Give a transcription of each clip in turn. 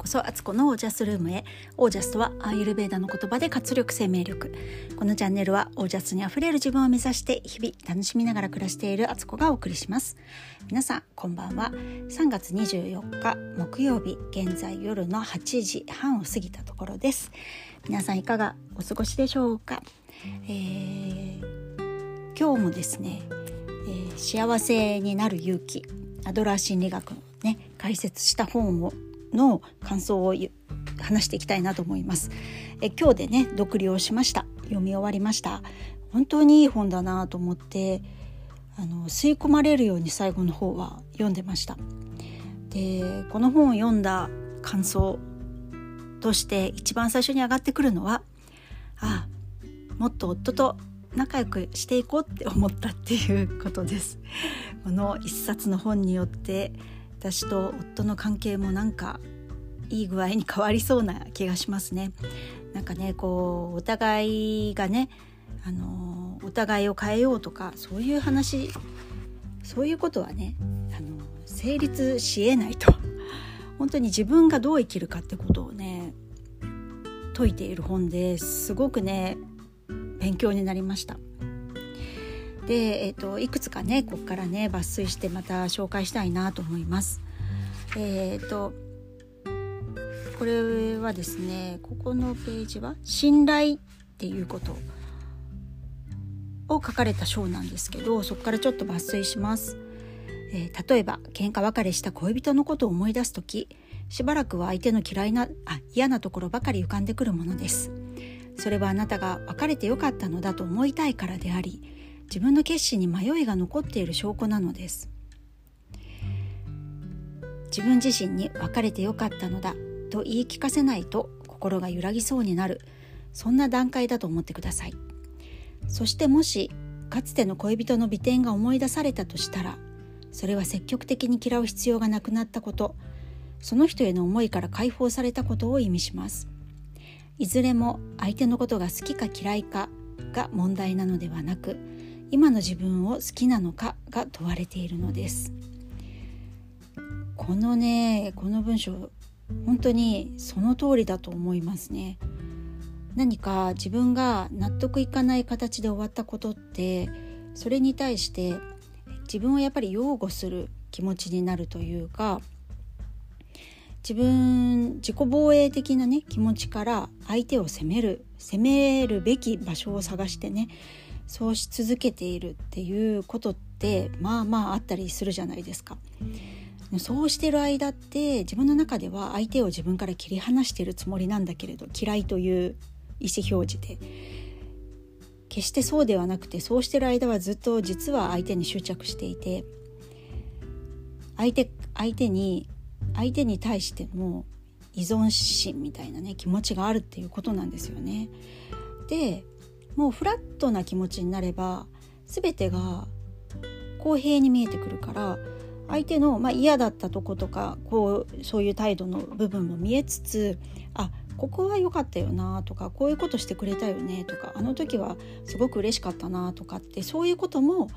こそアツコのオージャスルームへ。オージャスとはアーユルベーダの言葉で活力生命力。このチャンネルはオージャスにあふれる自分を目指して日々楽しみながら暮らしているアツコがお送りします。皆さんこんばんは。3月24日木曜日現在夜の8時半を過ぎたところです。皆さんいかがお過ごしでしょうか、えー、今日もですね、えー、幸せになる勇気アドラー心理学のね解説した本をの感想を話していきたいなと思います。え今日でね読了しました。読み終わりました。本当にいい本だなと思ってあの吸い込まれるように最後の方は読んでました。でこの本を読んだ感想として一番最初に上がってくるのはあもっと夫と仲良くしていこうって思ったっていうことです。この一冊の本によって私と夫の関係もなんかいい具合に変わりそうな気がしますね。なんかねこうお互いがねあのお互いを変えようとかそういう話そういうことはねあの成立しえないと 本当に自分がどう生きるかってことをね説いている本ですごくね勉強になりました。で、えーと、いくつかねここからね抜粋してまた紹介したいなと思います。えーと、これはですねここのページは「信頼」っていうことを書かれた章なんですけどそこからちょっと抜粋します。えー、例えば喧嘩別れした恋人のことを思い出す時しばらくは相手の嫌いなあ嫌なところばかり浮かんでくるものです。それはあなたが別れてよかったのだと思いたいからであり自分の決心に迷いが残っている証拠なのです。自分自身に別れてよかったのだと言い聞かせないと心が揺らぎそうになるそんな段階だと思ってください。そしてもしかつての恋人の美点が思い出されたとしたらそれは積極的に嫌う必要がなくなったことその人への思いから解放されたことを意味します。いずれも相手のことが好きか嫌いかが問題なのではなく今の自分を好きなのかが問われているのです。このねこの文章本当にその通りだと思いますね。何か自分が納得いかない形で終わったことってそれに対して自分をやっぱり擁護する気持ちになるというか自分自己防衛的なね気持ちから相手を責める責めるべき場所を探してねそうし続けているっていうことってまあまああったりするじゃないですか。そうしてる間って自分の中では相手を自分から切り離しているつもりなんだけれど嫌いという意思表示で決してそうではなくてそうしてる間はずっと実は相手に執着していて相手相手に相手に対しても依存心みたいなね気持ちがあるっていうことなんですよね。でもうフラットな気持ちになれば全てが公平に見えてくるから相手の、まあ、嫌だったとことかこうそういう態度の部分も見えつつあここは良かったよなとかこういうことしてくれたよねとかあの時はすごく嬉しかったなとかってそういうことも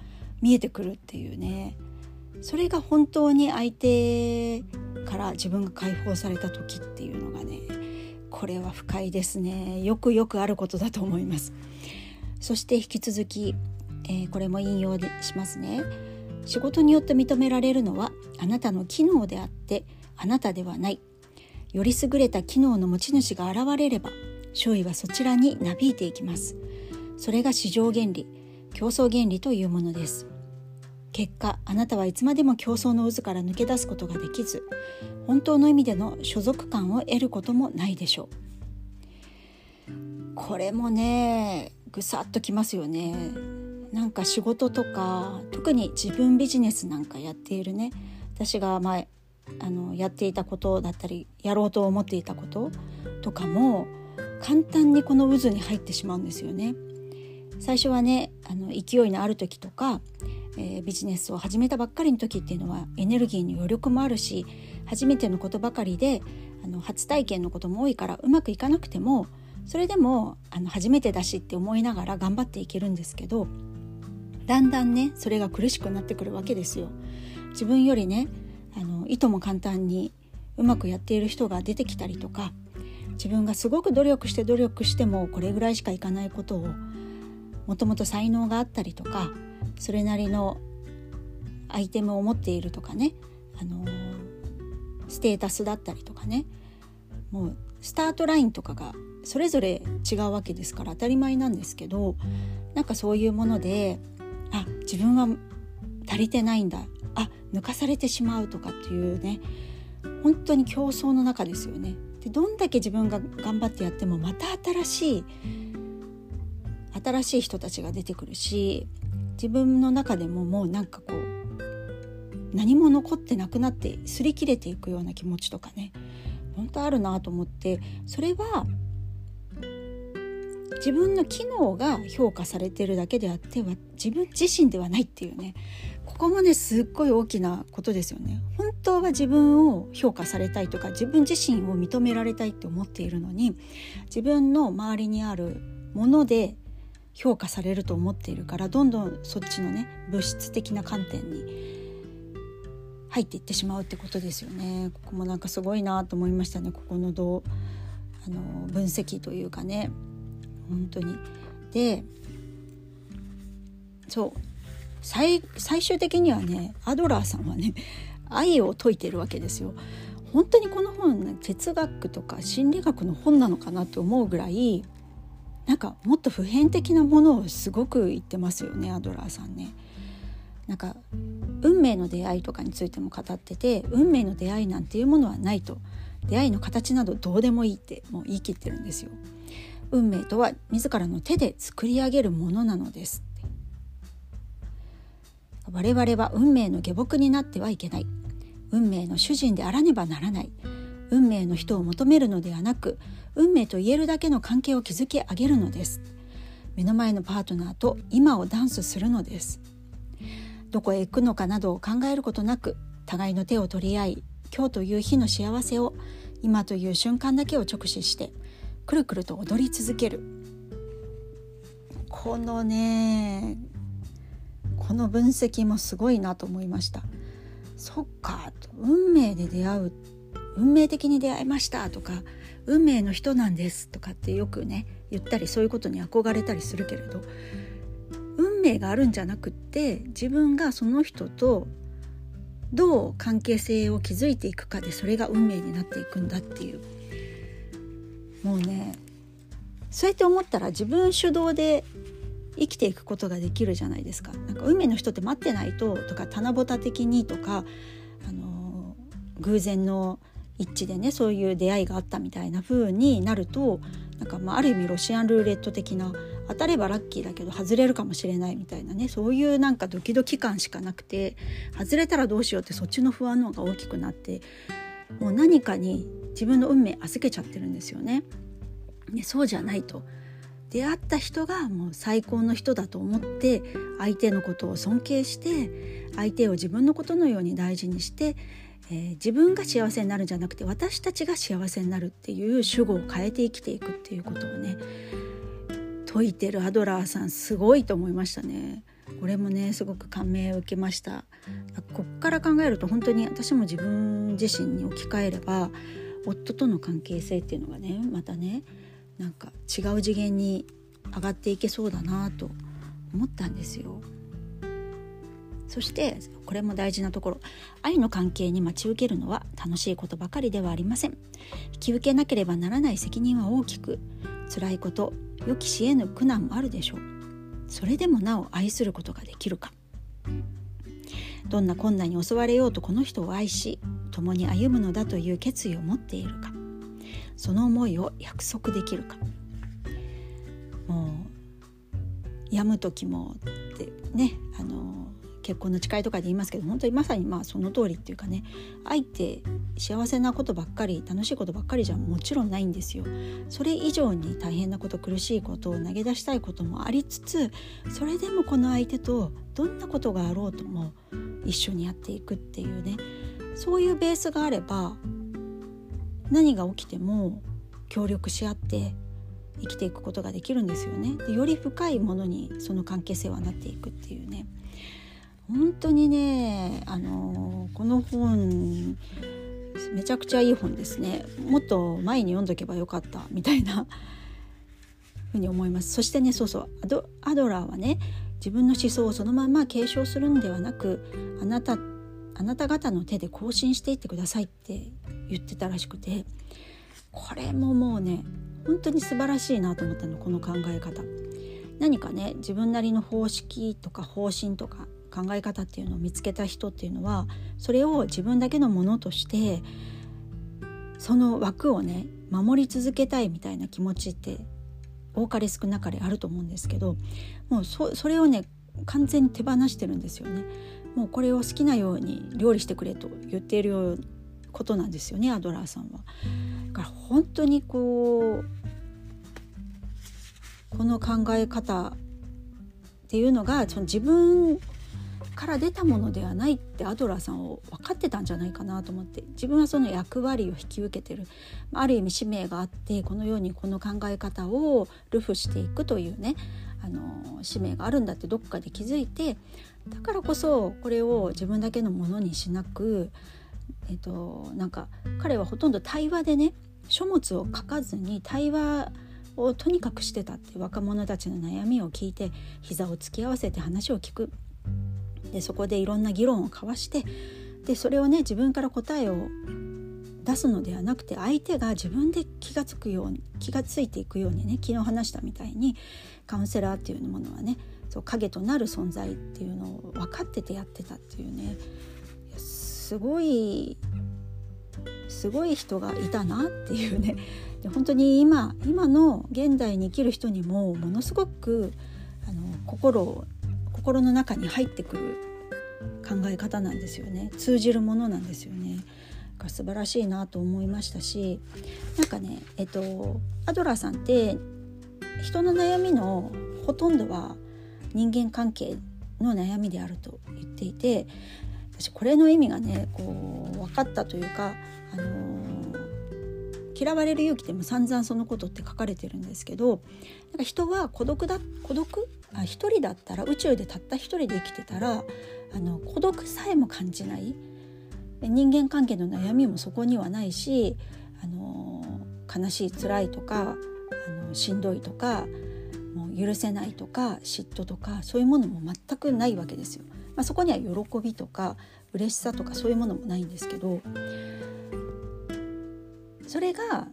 見えてくるっていうね。それが本当に相手から自分が解放された時っていうのがねこれは深いですね。よくよくあることだと思います。そして引き続き、えー、これも引用しますね。仕事によって認められるのはあなたの機能であってあなたではない。より優れた機能の持ち主が現れれば周囲はそちらになびいていきます。それが市場原理競争原理というものです。結果あなたはいつまでも競争の渦から抜け出すことができず本当の意味での所属感を得ることもないでしょう。これもねぐさっときますよね。なんか仕事とか特に自分ビジネスなんかやっているね。私が前あのやっていたことだったりやろうと思っていたこととかも簡単にこの渦に入ってしまうんですよね。最初はねあの勢いのある時とかえー、ビジネスを始めたばっかりの時っていうのはエネルギーの余力もあるし初めてのことばかりであの初体験のことも多いからうまくいかなくてもそれでもあの初めてだしって思いながら頑張っていけるんですけどだんだんねそれが苦しくなってくるわけですよ。自分よりねあのいとも簡単にうまくやっている人が出てきたりとか自分がすごく努力して努力してもこれぐらいしかいかないことをもともと才能があったりとかそれなりのアイテムを持っているとかね、あのステータスだったりとかねもうスタートラインとかがそれぞれ違うわけですから当たり前なんですけどなんかそういうものであ自分は足りてないんだあ抜かされてしまうとかっていうね本当に競争の中ですよね。でどんだけ自分が頑張ってやってもまた新しい新しい人たちが出てくるし自分の中でももうなんかこう何も残ってなくなって擦り切れていくような気持ちとかね本当あるなと思ってそれは自分の機能が評価されてるだけであっては自分自身ではないっていうねここもねすっごい大きなことですよね。本当は自分を評価されたいとか自分自身を認められたいって思っているのに自分の周りにあるもので評価されると思っているからどんどんそっちのね物質的な観点に入っていってしまうってことですよね。ここもなんかすごいなと思いましたね。ここのどあの分析というかね。本当に。でそう。最最終的にはねアドラーさんはね 愛を説いてるわけですよ。本当にこの本、ね、哲学とか心理学の本なのかなと思うぐらいなんかもっと普遍的なものをすごく言ってますよねアドラーさんね。なんか運命の出会いとかについても語ってて運命の出会いなんていうものはないと出会いの形などどうでもいいってもう言い切ってるんですよ。運命とは自らの手で作り上げるものなのです我々は運命の下僕になってはいけない運命の主人であらねばならない運命の人を求めるのではなく運命と言えるだけの関係を築き上げるのです。目の前のパートナーと今をダンスするのです。どこへ行くのかなどを考えることなく互いの手を取り合い今日という日の幸せを今という瞬間だけを直視してくるくると踊り続ける。このねこの分析もすごいなと思いました。そっか運命で出会う運命的に出会いましたとか運命の人なんですとかってよくね言ったりそういうことに憧れたりするけれど運命があるんじゃなくって自分がその人とどう関係性を築いていくかでそれが運命になっていくんだっていうもうねそうやって思ったら自分主導で生きていくことができるじゃないですか。なんか運命の人って待ってないととか棚ぼた的にとか、あの偶然の一致でねそういう出会いがあったみたいな風になるとなんかまあある意味ロシアンルーレット的な当たればラッキーだけど外れるかもしれないみたいなねそういうなんかドキドキ感しかなくて外れたらどうしようってそっちの不安の方が大きくなってもう何かに自分の運命預けちゃってるんですよね。ねそうじゃないと出会った人がもう最高の人だと思って相手のことを尊敬して相手を自分のことのように大事にして、えー、自分が幸せになるんじゃなくて私たちが幸せになるっていう主語を変えて生きていくっていうことをね説いてるアドラーさんすごいと思いましたね。これもねすごく感銘を受けましたこっから考えると本当に私も自分自身に置き換えれば夫との関係性っていうのがねまたねなんか違う次元に上がっていけそうだなと思ったんですよ。そしてこれも大事なところ。愛の関係に待ち受けるのは楽しいことばかりではありません。引き受けなければならない責任は大きく辛いこと予期しえぬ苦難もあるでしょう。それでもなお愛することができるか。どんな困難に襲われようとこの人を愛し共に歩むのだという決意を持っているか。その思いを約束できるか。もう病む時もってねあの結婚の誓いとかで言いますけど本当にまさにまあその通りっていうかね愛って幸せなことばっかり楽しいことばっかりじゃもちろんないんですよ。それ以上に大変なこと苦しいことを投げ出したいこともありつつそれでもこの相手とどんなことがあろうとも一緒にやっていくっていうねそういうベースがあれば何が起きても協力し合って生きていくことができるんですよね。でより深いものにその関係性はなっていくっていうね本当にねあのこの本めちゃくちゃいい本ですねもっと前に読んどけばよかったみたいな ふうに思いますそしてねそうそうアドアドラーはね自分の思想をそのまま継承するんではなくあなたあなた方の手で更新していってくださいって言ってたらしくてこれももうね本当に素晴らしいなと思ったのこの考え方。何かね自分なりの方式とか方針とか考え方っていうのを見つけた人っていうのはそれを自分だけのものとしてその枠をね守り続けたいみたいな気持ちって多かれ少なかれあると思うんですけどもうそそれをね完全に手放してるんですよね。もうこれを好きなように料理してくれと言っていることなんですよねアドラーさんは。だから本当にこうこの考え方っていうのがその自分から出たものではないってアドラーさんを分かってたんじゃないかなと思って自分はその役割を引き受けてる。ある意味使命があってこのようにこの考え方をルフしていくというねあの使命があるんだってどっかで気づいてだからこそこれを自分だけのものにしなくえっとなんか彼はほとんど対話でね書物を書かずに対話をとにかくしてたって若者たちの悩みを聞いて膝を突き合わせて話を聞く。でそこでいろんな議論を交わしてでそれをね自分から答えを出すのではなくて相手が自分で気が付くように気が付いていくようにね昨日話したみたいにカウンセラーっていうものはねそう影となる存在っていうのを分かっててやってたっていうねすごいすごい人がいたなっていうね。で本当に今今の現代に生きる人にもものすごくあの心心の中に入ってくる考え方なんですよね通じるものなんですよね。が素晴らしいなと思いましたしなんかねえっとアドラーさんって人の悩みのほとんどは人間関係の悩みであると言っていて私これの意味がねこう分かったというか、あの、嫌われる勇気っても散々そのことって書かれてるんですけどなんか人は孤独だ孤独？あ一人だったら宇宙でたった一人で生きてたらあの孤独さえも感じない人間関係の悩みもそこにはないし、あの、悲しい辛いとかあのしんどいとかもう許せないとか嫉妬とかそういうものも全くないわけですよ。まあ、そこには喜びとか嬉しさとかそういうものもないんですけどそれが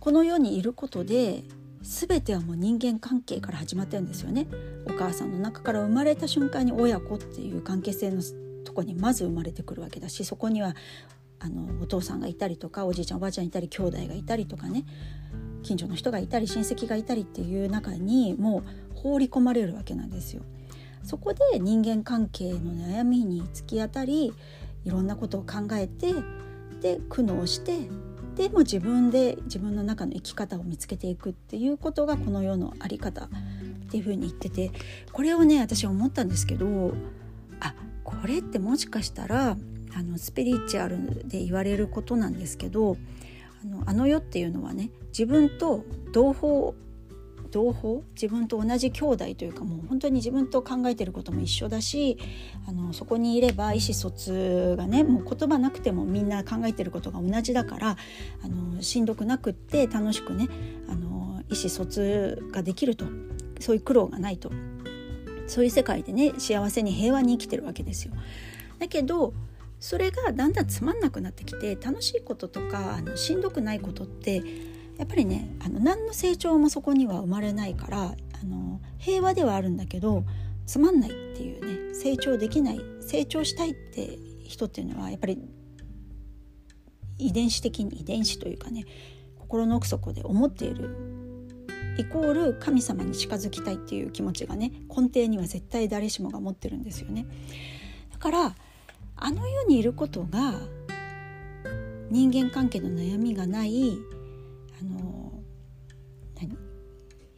この世にいることで全てはもう人間関係から始まってるんですよね。お母さんの中から生まれた瞬間に親子っていう関係性のとこにまず生まれてくるわけだしそこにはあのお父さんがいたりとかおじいちゃんおばあちゃんいたり兄弟がいたりとかね近所の人がいたり親戚がいたりっていう中にもう放り込まれるわけなんですよ。そこで人間関係の悩みに突き当たりいろんなことを考えてで苦悩してでも自分で自分の中の生き方を見つけていくっていうことがこの世の在り方っていうふうに言っててこれをね私思ったんですけどあこれってもしかしたらあのスピリチュアルで言われることなんですけどあのあの世っていうのはね自分と同胞同胞自分と同じ兄弟というかもう本当に自分と考えてることも一緒だしあのそこにいれば意思疎通がねもう言葉なくてもみんな考えてることが同じだからあのしんどくなくって楽しくねあの意思疎通ができるとそういう苦労がないとそういう世界でね幸せに平和に生きてるわけですよ。だけどそれがだんだんつまんなくなってきて楽しいこととかあのしんどくないことってやっぱりねあの何の成長もそこには生まれないからあの平和ではあるんだけどつまんないっていうね成長できない成長したいって人っていうのはやっぱり遺伝子的に遺伝子というかね心の奥底で思っているイコール神様に近づきたいっていう気持ちがね根底には絶対誰しもが持ってるんですよね。だからあの世にいることが人間関係の悩みがないあの何？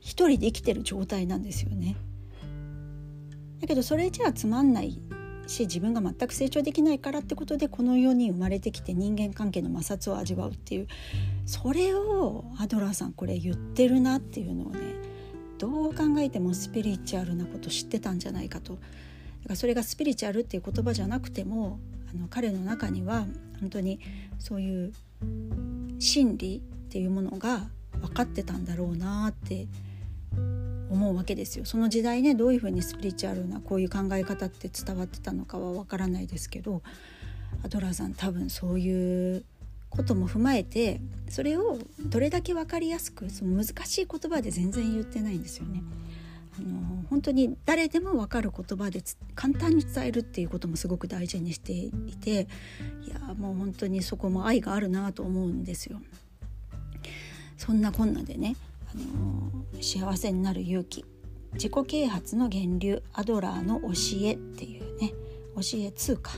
一人で生きてる状態なんですよね。だけどそれじゃあつまんないし自分が全く成長できないからってことでこの世に生まれてきて人間関係の摩擦を味わうっていう。それをアドラーさんこれ言ってるなっていうのをねどう考えてもスピリチュアルなこと知ってたんじゃないかと。だからそれがスピリチュアルっていう言葉じゃなくてもあの彼の中には本当にそういう真理っていうものが分かってたんだろうなって思うわけですよその時代ねどういうふうにスピリチュアルなこういう考え方って伝わってたのかは分からないですけどアドラーさん多分そういうことも踏まえてそれをどれだけ分かりやすくその難しい言葉で全然言ってないんですよね。あの本当に誰でも分かる言葉で簡単に伝えるっていうこともすごく大事にしていていやもう本当にそこも愛があるなと思うんですよ。そんなこんなでね、あの幸せになる勇気。自己啓発の源流。アドラーの教えっていうね。教え通貨。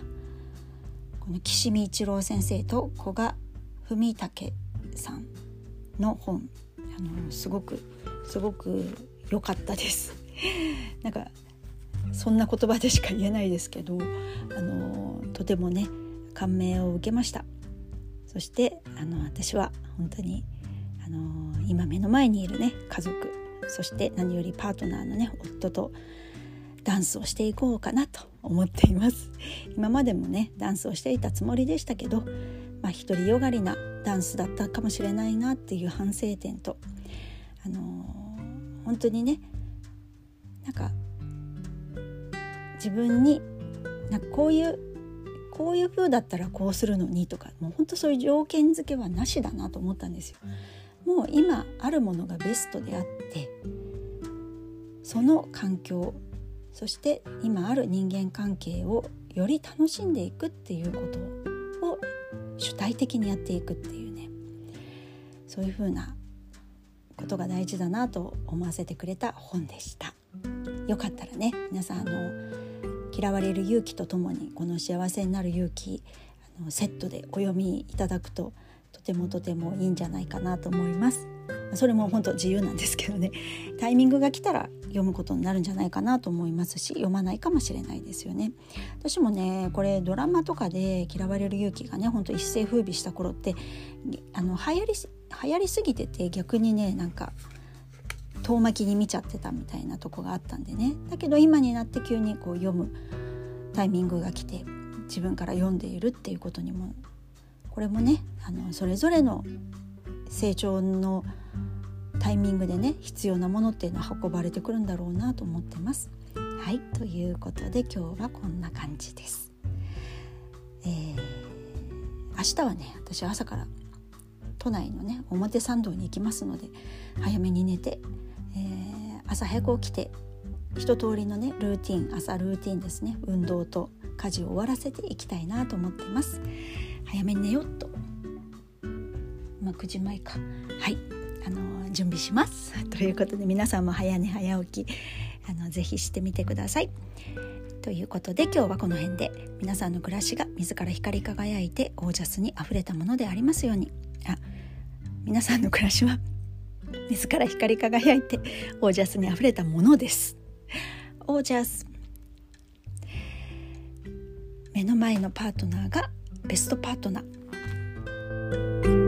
この岸見一郎先生と古賀文武さんの本。あのすごくすごく良かったです。なんかそんな言葉でしか言えないですけどあのとてもね感銘を受けました。そしてあの私は本当にあの今目の前にいるね家族そして何よりパートナーのね夫とダンスをしていこうかなと思っています今までもねダンスをしていたつもりでしたけどまあ独りよがりなダンスだったかもしれないなっていう反省点とあのー、本当にねなんか自分になんかこういうこういう風だったらこうするのにとかもう本当そういう条件付けはなしだなと思ったんですよ。もう今あるものがベストであってその環境そして今ある人間関係をより楽しんでいくっていうことを主体的にやっていくっていうねそういうふうなことが大事だなと思わせてくれた本でした。よかったらね皆さんあの嫌われる勇気とともにこの幸せになる勇気あのセットでお読みいただくととてもとてもいいんじゃないかなと思います。それも本当自由なんですけどね。タイミングが来たら読むことになるんじゃないかなと思いますし読まないかもしれないですよね。私もねこれドラマとかで嫌われる勇気がねほんと一世風靡した頃ってあの流行り流行りすぎてて逆にねなんか遠巻きに見ちゃってたみたいなとこがあったんでね。だけど今になって急にこう読むタイミングが来て自分から読んでいるっていうことにもこれもねあのそれぞれの成長のタイミングでね必要なものっていうのは運ばれてくるんだろうなと思ってます。はいということで今日はこんな感じです。えー、明日はね私朝から都内のね表参道に行きますので早めに寝て、えー、朝早く起きて一通りのねルーティン朝ルーティンですね運動と家事を終わらせていきたいなと思ってます早めに寝よっと。まあ9時前か。はい。あの準備します。ということで皆さんも早寝早起きあのぜひしてみてください。ということで今日はこの辺で皆さんの暮らしが自ら光り輝いてオージャスにあふれたものでありますように。あ皆さんの暮らしは 自ら光り輝いてオージャスにあふれたものです。オージャス。目の前のパートナーがベストパートナー。